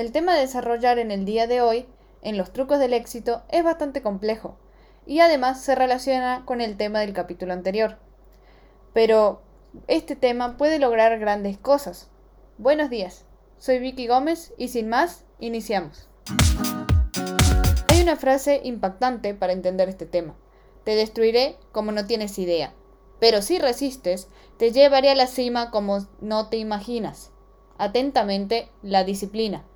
El tema de desarrollar en el día de hoy, en los trucos del éxito, es bastante complejo y además se relaciona con el tema del capítulo anterior. Pero este tema puede lograr grandes cosas. Buenos días, soy Vicky Gómez y sin más, iniciamos. Hay una frase impactante para entender este tema. Te destruiré como no tienes idea, pero si resistes, te llevaré a la cima como no te imaginas. Atentamente, la disciplina.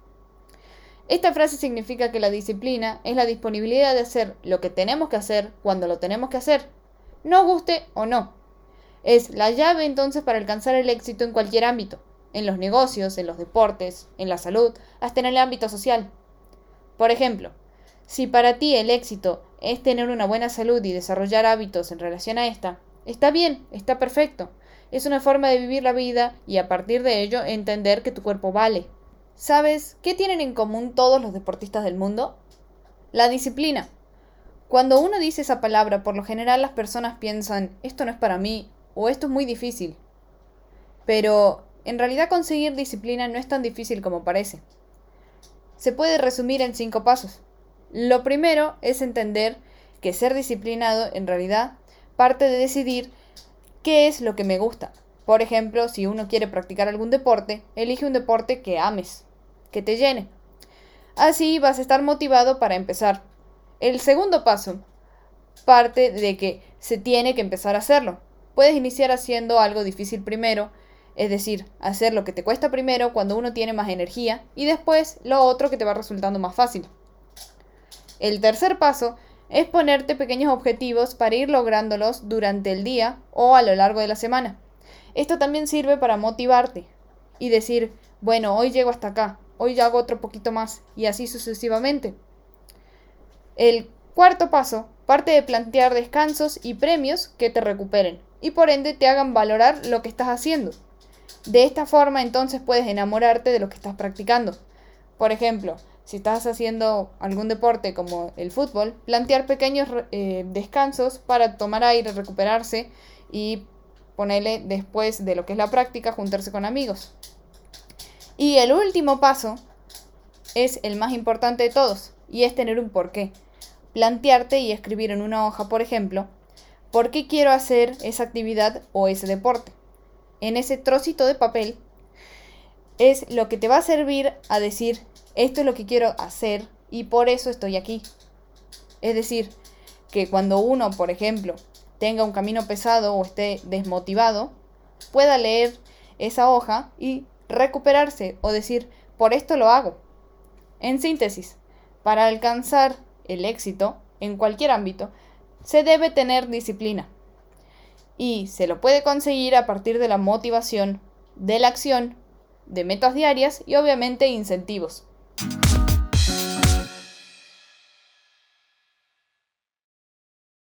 Esta frase significa que la disciplina es la disponibilidad de hacer lo que tenemos que hacer cuando lo tenemos que hacer, no guste o no. Es la llave entonces para alcanzar el éxito en cualquier ámbito, en los negocios, en los deportes, en la salud, hasta en el ámbito social. Por ejemplo, si para ti el éxito es tener una buena salud y desarrollar hábitos en relación a esta, está bien, está perfecto. Es una forma de vivir la vida y a partir de ello entender que tu cuerpo vale. ¿Sabes qué tienen en común todos los deportistas del mundo? La disciplina. Cuando uno dice esa palabra, por lo general las personas piensan, esto no es para mí o esto es muy difícil. Pero en realidad conseguir disciplina no es tan difícil como parece. Se puede resumir en cinco pasos. Lo primero es entender que ser disciplinado en realidad parte de decidir qué es lo que me gusta. Por ejemplo, si uno quiere practicar algún deporte, elige un deporte que ames, que te llene. Así vas a estar motivado para empezar. El segundo paso parte de que se tiene que empezar a hacerlo. Puedes iniciar haciendo algo difícil primero, es decir, hacer lo que te cuesta primero cuando uno tiene más energía y después lo otro que te va resultando más fácil. El tercer paso es ponerte pequeños objetivos para ir lográndolos durante el día o a lo largo de la semana. Esto también sirve para motivarte y decir, bueno, hoy llego hasta acá, hoy hago otro poquito más y así sucesivamente. El cuarto paso parte de plantear descansos y premios que te recuperen y por ende te hagan valorar lo que estás haciendo. De esta forma entonces puedes enamorarte de lo que estás practicando. Por ejemplo, si estás haciendo algún deporte como el fútbol, plantear pequeños eh, descansos para tomar aire, recuperarse y ponerle después de lo que es la práctica, juntarse con amigos. Y el último paso es el más importante de todos y es tener un porqué. Plantearte y escribir en una hoja, por ejemplo, por qué quiero hacer esa actividad o ese deporte. En ese trocito de papel es lo que te va a servir a decir esto es lo que quiero hacer y por eso estoy aquí. Es decir, que cuando uno, por ejemplo, tenga un camino pesado o esté desmotivado, pueda leer esa hoja y recuperarse o decir, por esto lo hago. En síntesis, para alcanzar el éxito en cualquier ámbito, se debe tener disciplina. Y se lo puede conseguir a partir de la motivación, de la acción, de metas diarias y obviamente incentivos.